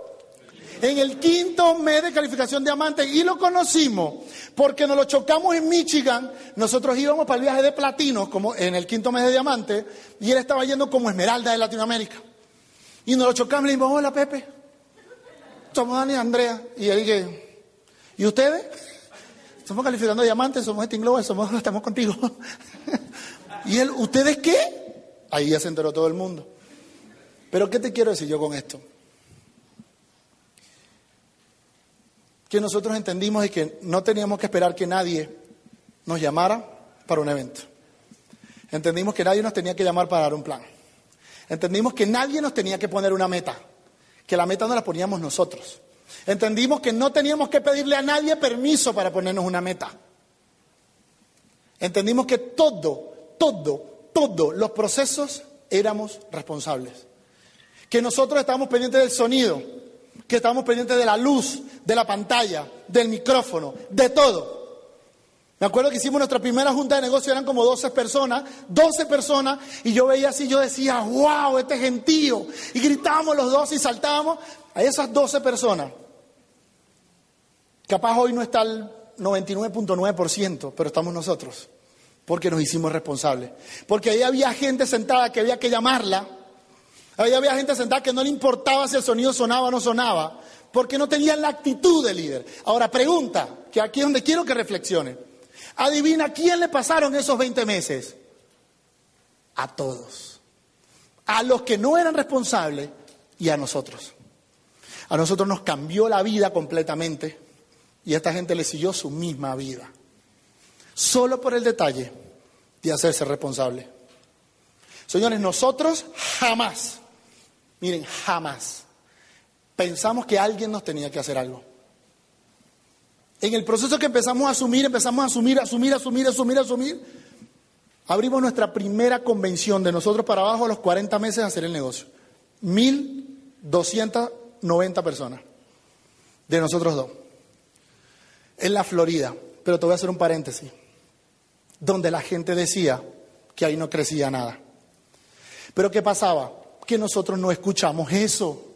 En el quinto mes de calificación diamante y lo conocimos porque nos lo chocamos en Michigan. Nosotros íbamos para el viaje de platino, como en el quinto mes de diamante, y él estaba yendo como esmeralda de Latinoamérica. Y nos lo chocamos y le dijimos, hola Pepe, somos Dani y Andrea. Y él dije, ¿y ustedes? Estamos calificando diamantes, somos Steam Global, somos, estamos contigo. y él, ¿ustedes qué? Ahí ya se enteró todo el mundo. Pero ¿qué te quiero decir yo con esto? Que nosotros entendimos y que no teníamos que esperar que nadie nos llamara para un evento. Entendimos que nadie nos tenía que llamar para dar un plan. Entendimos que nadie nos tenía que poner una meta, que la meta no la poníamos nosotros. Entendimos que no teníamos que pedirle a nadie permiso para ponernos una meta. Entendimos que todo, todo, todos los procesos éramos responsables. Que nosotros estábamos pendientes del sonido, que estábamos pendientes de la luz, de la pantalla, del micrófono, de todo. Me acuerdo que hicimos nuestra primera junta de negocio, eran como 12 personas, 12 personas, y yo veía así, yo decía, wow, este gentío. Y gritábamos los dos y saltábamos a esas 12 personas. Capaz hoy no está el 99.9%, pero estamos nosotros, porque nos hicimos responsables. Porque ahí había gente sentada que había que llamarla, ahí había gente sentada que no le importaba si el sonido sonaba o no sonaba, porque no tenían la actitud de líder. Ahora pregunta, que aquí es donde quiero que reflexione. Adivina quién le pasaron esos 20 meses. A todos. A los que no eran responsables y a nosotros. A nosotros nos cambió la vida completamente y a esta gente le siguió su misma vida. Solo por el detalle de hacerse responsable. Señores, nosotros jamás, miren, jamás pensamos que alguien nos tenía que hacer algo. En el proceso que empezamos a asumir, empezamos a asumir, asumir, asumir, asumir, asumir, abrimos nuestra primera convención de nosotros para abajo a los 40 meses de hacer el negocio. 1.290 personas de nosotros dos. En la Florida, pero te voy a hacer un paréntesis, donde la gente decía, que ahí no crecía nada. Pero ¿qué pasaba? Que nosotros no escuchamos eso.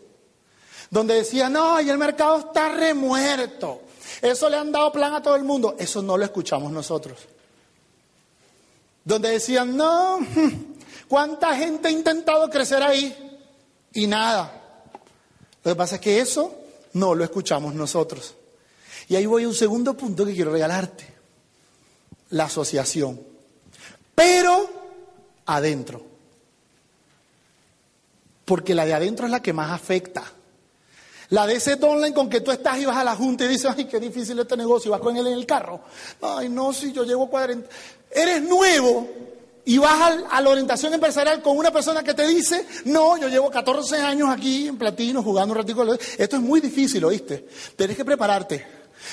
Donde decían, no, y el mercado está remuerto. Eso le han dado plan a todo el mundo. Eso no lo escuchamos nosotros. Donde decían, no, ¿cuánta gente ha intentado crecer ahí? Y nada. Lo que pasa es que eso no lo escuchamos nosotros. Y ahí voy a un segundo punto que quiero regalarte. La asociación. Pero adentro. Porque la de adentro es la que más afecta. La de ese online con que tú estás y vas a la junta y dices, ay, qué difícil este negocio, y vas con él en el carro. Ay, no, si yo llevo 40. Eres nuevo y vas a la orientación empresarial con una persona que te dice, no, yo llevo 14 años aquí en platino jugando un ratito. Esto es muy difícil, ¿oíste? Tienes que prepararte,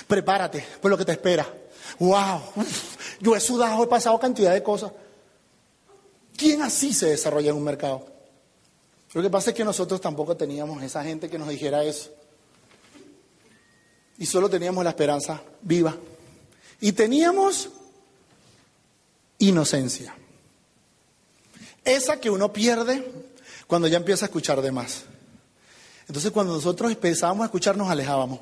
prepárate por lo que te espera. ¡Wow! Yo he sudado, he pasado cantidad de cosas. ¿Quién así se desarrolla en un mercado? Lo que pasa es que nosotros tampoco teníamos esa gente que nos dijera eso. Y solo teníamos la esperanza viva. Y teníamos inocencia. Esa que uno pierde cuando ya empieza a escuchar de más. Entonces cuando nosotros empezábamos a escuchar nos alejábamos.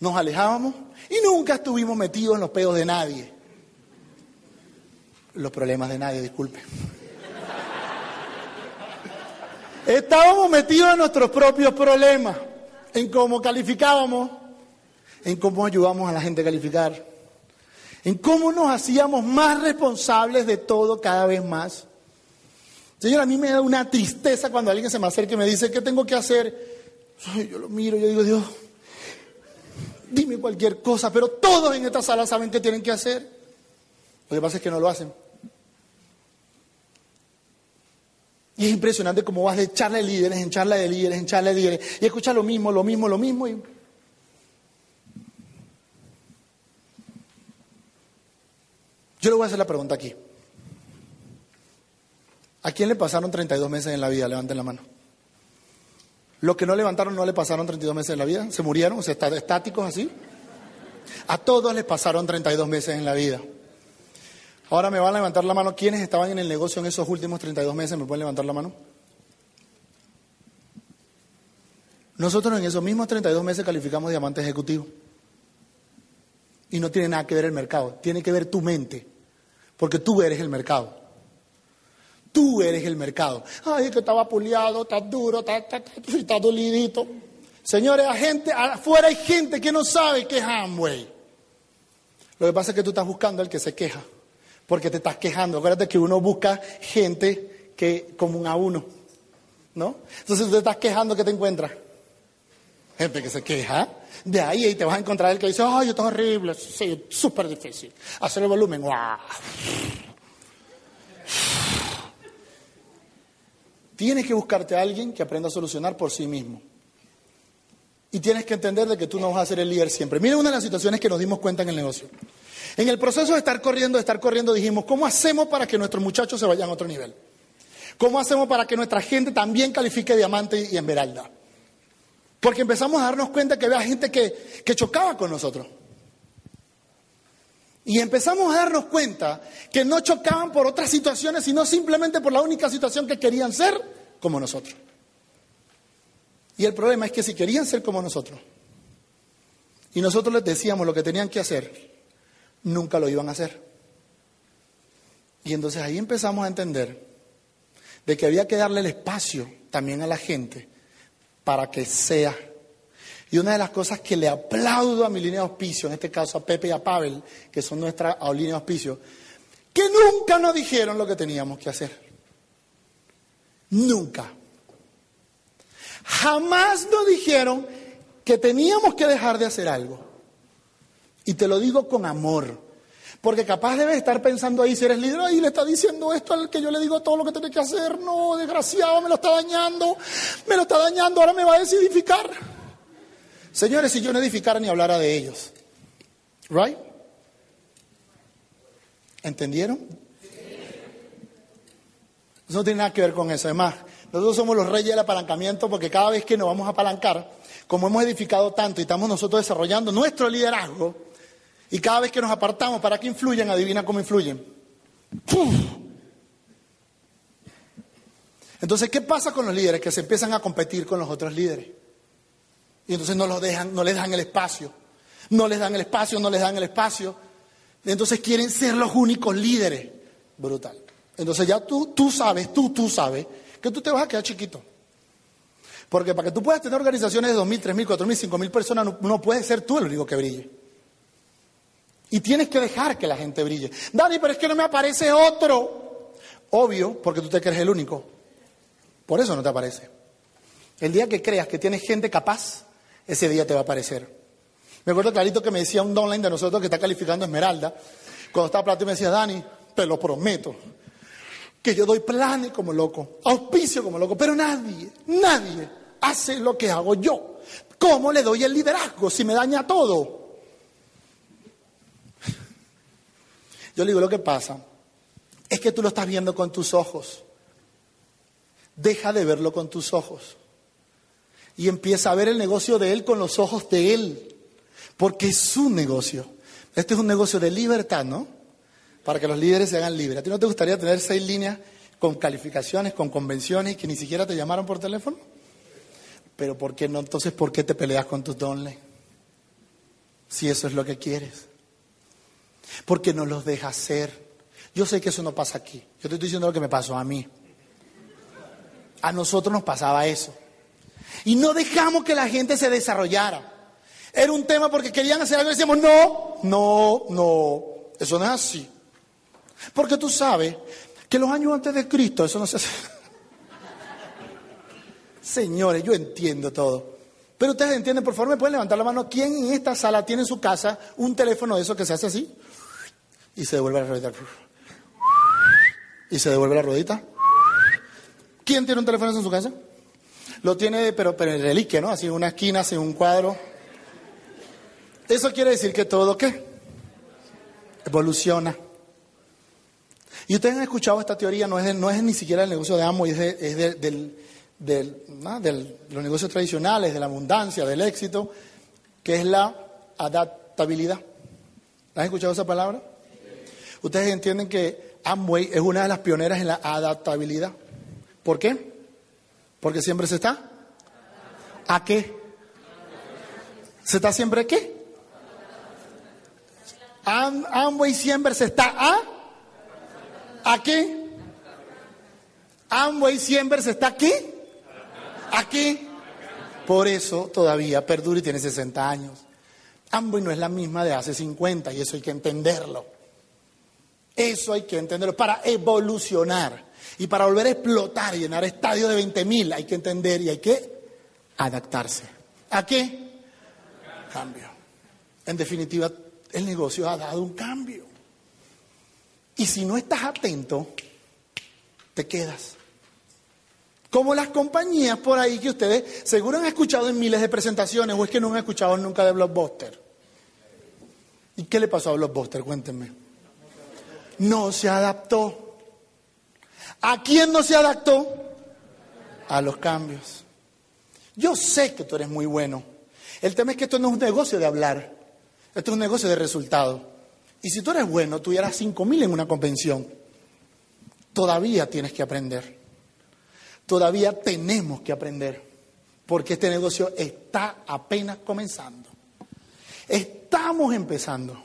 Nos alejábamos y nunca estuvimos metidos en los pedos de nadie. Los problemas de nadie, disculpe. Estábamos metidos en nuestros propios problemas, en cómo calificábamos, en cómo ayudamos a la gente a calificar, en cómo nos hacíamos más responsables de todo cada vez más. Señor, a mí me da una tristeza cuando alguien se me acerca y me dice, ¿qué tengo que hacer? yo lo miro, yo digo, Dios, dime cualquier cosa, pero todos en esta sala saben qué tienen que hacer. Lo que pasa es que no lo hacen. Y es impresionante cómo vas de charla de líderes en charla de líderes en charla de líderes y escuchas lo mismo, lo mismo, lo mismo. Y... Yo le voy a hacer la pregunta aquí. ¿A quién le pasaron 32 meses en la vida? Levanten la mano. Los que no levantaron no le pasaron 32 meses en la vida, se murieron, o sea, estáticos así. A todos les pasaron 32 meses en la vida. Ahora me van a levantar la mano. ¿Quiénes estaban en el negocio en esos últimos 32 meses? ¿Me pueden levantar la mano? Nosotros en esos mismos 32 meses calificamos diamante ejecutivo. Y no tiene nada que ver el mercado, tiene que ver tu mente, porque tú eres el mercado. Tú eres el mercado. Ay, que estaba puliado, está duro, está, dolidito. Señores, gente, afuera hay gente que no sabe que es Amway. Lo que pasa es que tú estás buscando al que se queja, porque te estás quejando. Acuérdate que uno busca gente que común a uno, ¿no? Entonces tú te estás quejando, ¿qué te encuentras? Gente que se queja. De ahí, ahí te vas a encontrar el que dice, ay, esto es horrible, sí, súper difícil. Hacer el volumen, ¡guau! Tienes que buscarte a alguien que aprenda a solucionar por sí mismo. Y tienes que entender de que tú no vas a ser el líder siempre. Mira una de las situaciones que nos dimos cuenta en el negocio. En el proceso de estar corriendo, de estar corriendo, dijimos, ¿cómo hacemos para que nuestros muchachos se vayan a otro nivel? ¿Cómo hacemos para que nuestra gente también califique diamante y esmeralda? Porque empezamos a darnos cuenta que había gente que, que chocaba con nosotros. Y empezamos a darnos cuenta que no chocaban por otras situaciones, sino simplemente por la única situación que querían ser como nosotros. Y el problema es que si querían ser como nosotros, y nosotros les decíamos lo que tenían que hacer, nunca lo iban a hacer. Y entonces ahí empezamos a entender de que había que darle el espacio también a la gente para que sea y una de las cosas que le aplaudo a mi línea de auspicio, en este caso a Pepe y a Pavel, que son nuestra línea de auspicio, que nunca nos dijeron lo que teníamos que hacer. Nunca. Jamás nos dijeron que teníamos que dejar de hacer algo. Y te lo digo con amor. Porque capaz debes estar pensando ahí, si eres líder, y le está diciendo esto al que yo le digo todo lo que tiene que hacer. No, desgraciado, me lo está dañando. Me lo está dañando, ahora me va a desidificar. Señores, si yo no edificara ni hablara de ellos. ¿Right? ¿Entendieron? Eso no tiene nada que ver con eso. Además, nosotros somos los reyes del apalancamiento porque cada vez que nos vamos a apalancar, como hemos edificado tanto y estamos nosotros desarrollando nuestro liderazgo, y cada vez que nos apartamos, ¿para qué influyen? Adivina cómo influyen. Entonces, ¿qué pasa con los líderes? Que se empiezan a competir con los otros líderes. Y entonces no los dejan, no les dan el espacio. No les dan el espacio, no les dan el espacio. Entonces quieren ser los únicos líderes. Brutal. Entonces ya tú, tú sabes, tú, tú sabes que tú te vas a quedar chiquito. Porque para que tú puedas tener organizaciones de 2.000, 3.000, 4.000, 5.000 personas, no, no puedes ser tú el único que brille. Y tienes que dejar que la gente brille. Dani, pero es que no me aparece otro. Obvio, porque tú te crees el único. Por eso no te aparece. El día que creas que tienes gente capaz, ese día te va a aparecer. Me acuerdo clarito que me decía un downline de nosotros que está calificando Esmeralda, cuando estaba plato y me decía, Dani, te lo prometo, que yo doy planes como loco, auspicio como loco, pero nadie, nadie hace lo que hago yo. ¿Cómo le doy el liderazgo si me daña todo? Yo le digo, lo que pasa es que tú lo estás viendo con tus ojos. Deja de verlo con tus ojos. Y empieza a ver el negocio de él con los ojos de él. Porque es su negocio. Este es un negocio de libertad, ¿no? Para que los líderes se hagan libres. ¿A ti no te gustaría tener seis líneas con calificaciones, con convenciones y que ni siquiera te llamaron por teléfono? Pero ¿por qué no? Entonces, ¿por qué te peleas con tus dones? Si eso es lo que quieres. Porque no los dejas ser. Yo sé que eso no pasa aquí. Yo te estoy diciendo lo que me pasó a mí. A nosotros nos pasaba eso. Y no dejamos que la gente se desarrollara. Era un tema porque querían hacer algo y decíamos, no, no, no, eso no es así. Porque tú sabes que los años antes de Cristo eso no se hace. Señores, yo entiendo todo. Pero ustedes entienden, por favor, me pueden levantar la mano. ¿Quién en esta sala tiene en su casa un teléfono de eso que se hace así? Y se devuelve la ruedita. Y se devuelve la ruedita. ¿Quién tiene un teléfono en su casa? Lo tiene, pero, pero en reliquia, ¿no? Así, una esquina, así, un cuadro. Eso quiere decir que todo, ¿qué? Evoluciona. Y ustedes han escuchado esta teoría, no es, no es ni siquiera el negocio de amo, es, de, del, del, los negocios tradicionales, de la abundancia, del éxito, que es la adaptabilidad. ¿Han escuchado esa palabra? Ustedes entienden que Amway es una de las pioneras en la adaptabilidad. ¿Por qué? Porque siempre se está. ¿A qué? ¿Se está siempre qué? Amway siempre se está a. ¿A qué? Amway siempre se está aquí. ¿A qué? Por eso todavía perdura y tiene 60 años. Amway no es la misma de hace 50 y eso hay que entenderlo. Eso hay que entenderlo. Para evolucionar y para volver a explotar y llenar estadios de 20.000 hay que entender y hay que adaptarse. ¿A qué? Cambio. En definitiva, el negocio ha dado un cambio. Y si no estás atento, te quedas. Como las compañías por ahí que ustedes seguro han escuchado en miles de presentaciones o es que no han escuchado nunca de Blockbuster. ¿Y qué le pasó a Blockbuster? Cuéntenme no se adaptó. ¿A quién no se adaptó? A los cambios. Yo sé que tú eres muy bueno. El tema es que esto no es un negocio de hablar, esto es un negocio de resultado. Y si tú eres bueno, tú eras cinco mil en una convención. Todavía tienes que aprender. Todavía tenemos que aprender. Porque este negocio está apenas comenzando. Estamos empezando.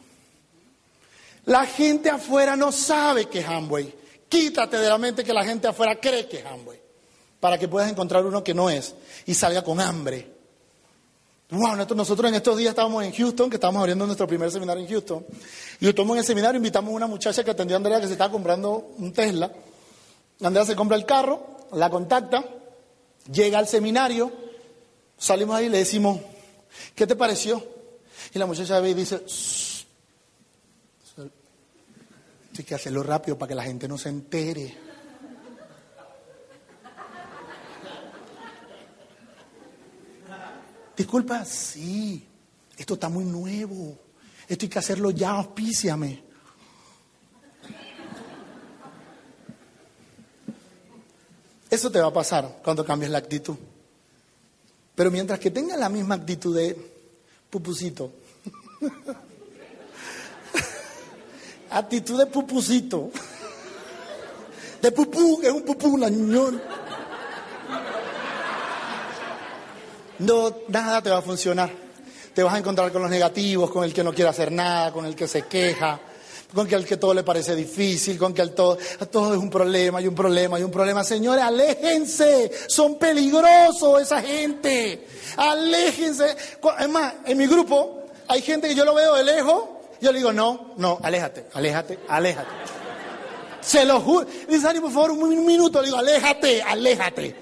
La gente afuera no sabe que es Amway. Quítate de la mente que la gente afuera cree que es Amway. Para que puedas encontrar uno que no es y salga con hambre. Wow, nosotros en estos días estábamos en Houston, que estábamos abriendo nuestro primer seminario en Houston. Y estamos en el seminario, invitamos a una muchacha que atendió a Andrea que se estaba comprando un Tesla. Andrea se compra el carro, la contacta, llega al seminario, salimos ahí y le decimos, ¿qué te pareció? Y la muchacha ve y dice, hay que hacerlo rápido para que la gente no se entere. Disculpa, sí, esto está muy nuevo. Esto hay que hacerlo ya, auspíciame. Eso te va a pasar cuando cambies la actitud. Pero mientras que tengas la misma actitud de pupusito, Actitud de pupucito. De pupú, es un pupú, la. No, nada te va a funcionar. Te vas a encontrar con los negativos, con el que no quiere hacer nada, con el que se queja, con el que todo le parece difícil, con que el todo, todo es un problema y un problema y un problema. Señores, aléjense, son peligrosos esa gente. Aléjense. Es más, en mi grupo hay gente que yo lo veo de lejos yo le digo, no, no, aléjate, aléjate, aléjate. Se lo juro. Dice, Ari, por favor, un minuto. Le digo, aléjate, aléjate.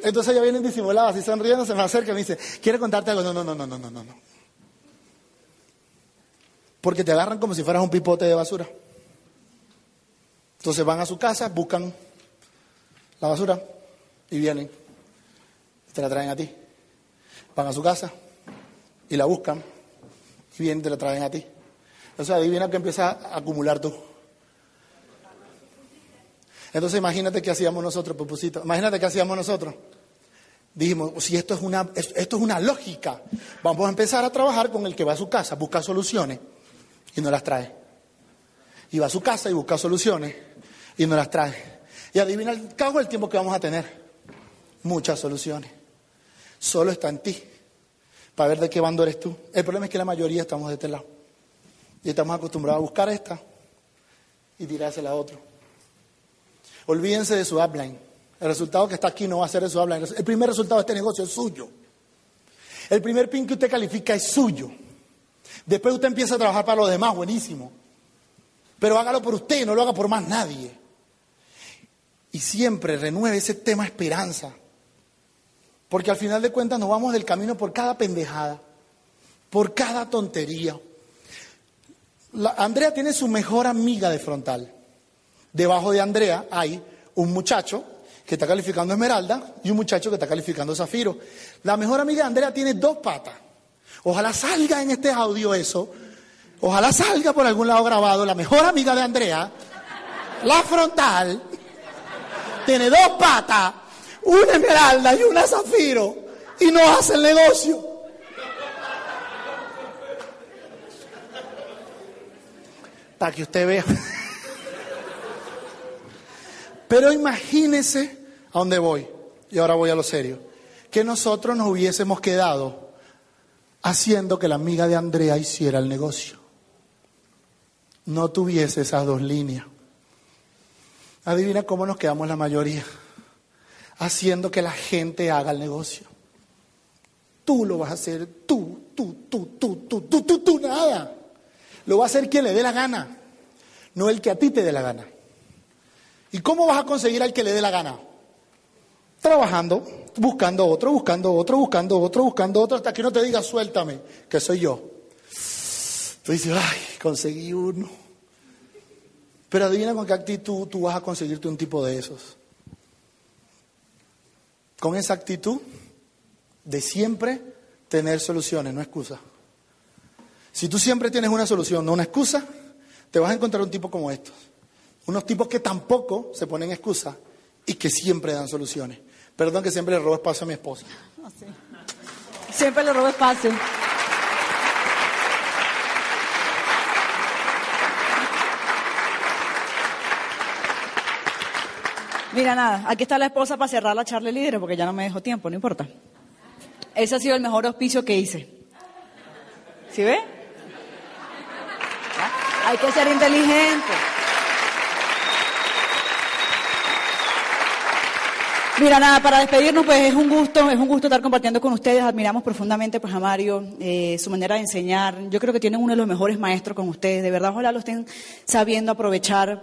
Entonces ella viene disimulada, así sonriendo, se me acerca y me dice, ¿quiere contarte algo? No, no, no, no, no, no, no. Porque te agarran como si fueras un pipote de basura. Entonces van a su casa, buscan la basura y vienen. Te la traen a ti. Van a su casa y la buscan y vienen te la traen a ti. Entonces adivina que empieza a acumular tú. Entonces imagínate qué hacíamos nosotros, Pupusito. Imagínate qué hacíamos nosotros. Dijimos, si esto es, una, esto es una lógica, vamos a empezar a trabajar con el que va a su casa, busca soluciones y no las trae. Y va a su casa y busca soluciones y no las trae. Y adivina el cabo el tiempo que vamos a tener. Muchas soluciones. Solo está en ti. Para ver de qué bando eres tú. El problema es que la mayoría estamos de este lado. Y estamos acostumbrados a buscar esta y tirársela a otro. Olvídense de su upline. El resultado que está aquí no va a ser de su upline. El primer resultado de este negocio es suyo. El primer pin que usted califica es suyo. Después usted empieza a trabajar para los demás, buenísimo. Pero hágalo por usted, no lo haga por más nadie. Y siempre renueve ese tema esperanza. Porque al final de cuentas nos vamos del camino por cada pendejada, por cada tontería. Andrea tiene su mejor amiga de frontal. Debajo de Andrea hay un muchacho que está calificando Esmeralda y un muchacho que está calificando Zafiro. La mejor amiga de Andrea tiene dos patas. Ojalá salga en este audio eso. Ojalá salga por algún lado grabado. La mejor amiga de Andrea, la frontal, tiene dos patas, una esmeralda y una zafiro, y no hace el negocio. Para que usted vea. Pero imagínese a dónde voy, y ahora voy a lo serio, que nosotros nos hubiésemos quedado haciendo que la amiga de Andrea hiciera el negocio. No tuviese esas dos líneas. Adivina cómo nos quedamos la mayoría. Haciendo que la gente haga el negocio. Tú lo vas a hacer, tú, tú, tú, tú, tú, tú, tú, tú, nada. Lo va a hacer quien le dé la gana, no el que a ti te dé la gana. ¿Y cómo vas a conseguir al que le dé la gana? Trabajando, buscando otro, buscando otro, buscando otro, buscando otro, hasta que no te diga suéltame, que soy yo. Tú dices, ay, conseguí uno. Pero adivina con qué actitud tú vas a conseguirte un tipo de esos. Con esa actitud de siempre tener soluciones, no excusas. Si tú siempre tienes una solución, no una excusa, te vas a encontrar un tipo como estos. Unos tipos que tampoco se ponen excusas y que siempre dan soluciones. Perdón que siempre le robo espacio a mi esposa. Siempre le robo espacio. Mira, nada, aquí está la esposa para cerrar la charla líder porque ya no me dejo tiempo, no importa. Ese ha sido el mejor auspicio que hice. ¿Sí ve? Hay que ser inteligente. Mira, nada, para despedirnos, pues es un gusto, es un gusto estar compartiendo con ustedes. Admiramos profundamente pues, a Mario, eh, su manera de enseñar. Yo creo que tienen uno de los mejores maestros con ustedes. De verdad, ojalá lo estén sabiendo aprovechar.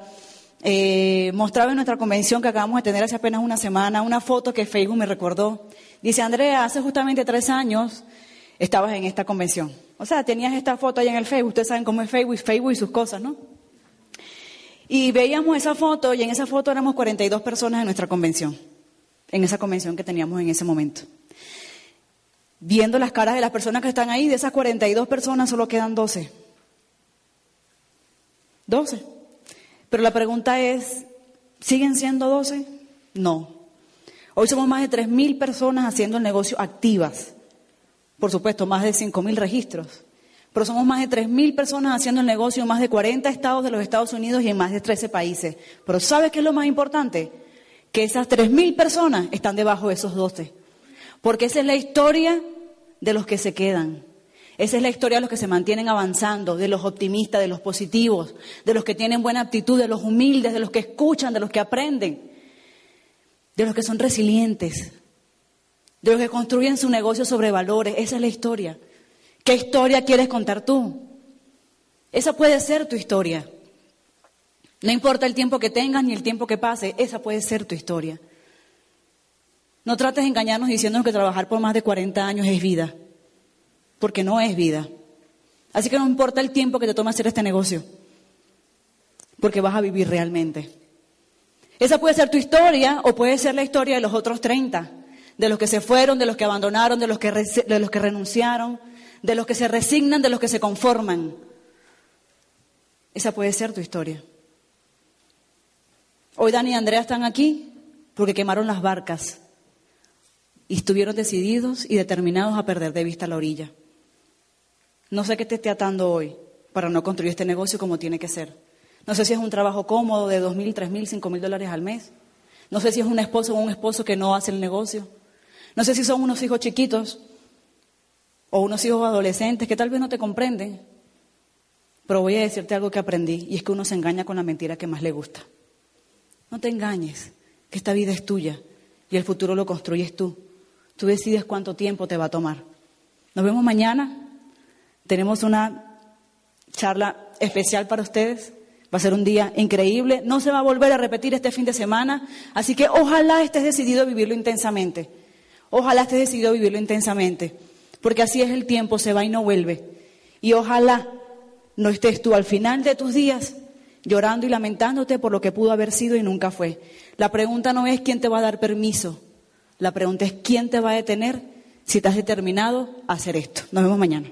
Eh, mostraba en nuestra convención que acabamos de tener hace apenas una semana una foto que Facebook me recordó. Dice, Andrea, hace justamente tres años estabas en esta convención. O sea, tenías esta foto ahí en el Facebook. Ustedes saben cómo es Facebook, Facebook y sus cosas, ¿no? Y veíamos esa foto y en esa foto éramos 42 personas en nuestra convención en esa convención que teníamos en ese momento. Viendo las caras de las personas que están ahí, de esas 42 personas solo quedan 12. 12. Pero la pregunta es, ¿siguen siendo 12? No. Hoy somos más de 3.000 personas haciendo el negocio activas. Por supuesto, más de 5.000 registros. Pero somos más de 3.000 personas haciendo el negocio en más de 40 estados de los Estados Unidos y en más de 13 países. Pero ¿sabes qué es lo más importante? que esas 3.000 personas están debajo de esos 12. Porque esa es la historia de los que se quedan. Esa es la historia de los que se mantienen avanzando, de los optimistas, de los positivos, de los que tienen buena actitud, de los humildes, de los que escuchan, de los que aprenden, de los que son resilientes, de los que construyen su negocio sobre valores. Esa es la historia. ¿Qué historia quieres contar tú? Esa puede ser tu historia. No importa el tiempo que tengas ni el tiempo que pase, esa puede ser tu historia. No trates de engañarnos diciéndonos que trabajar por más de 40 años es vida porque no es vida. Así que no importa el tiempo que te tome hacer este negocio, porque vas a vivir realmente. Esa puede ser tu historia o puede ser la historia de los otros 30, de los que se fueron, de los que abandonaron, de los que, de los que renunciaron, de los que se resignan, de los que se conforman. Esa puede ser tu historia. Hoy Dani y Andrea están aquí porque quemaron las barcas y estuvieron decididos y determinados a perder de vista la orilla. No sé qué te esté atando hoy para no construir este negocio como tiene que ser. No sé si es un trabajo cómodo de dos mil, tres mil, cinco mil dólares al mes. No sé si es un esposo o un esposo que no hace el negocio. No sé si son unos hijos chiquitos o unos hijos adolescentes que tal vez no te comprenden. Pero voy a decirte algo que aprendí y es que uno se engaña con la mentira que más le gusta. No te engañes, que esta vida es tuya y el futuro lo construyes tú. Tú decides cuánto tiempo te va a tomar. Nos vemos mañana. Tenemos una charla especial para ustedes. Va a ser un día increíble. No se va a volver a repetir este fin de semana. Así que ojalá estés decidido a vivirlo intensamente. Ojalá estés decidido a vivirlo intensamente. Porque así es el tiempo, se va y no vuelve. Y ojalá no estés tú al final de tus días llorando y lamentándote por lo que pudo haber sido y nunca fue. La pregunta no es quién te va a dar permiso. La pregunta es quién te va a detener si estás determinado a hacer esto. Nos vemos mañana.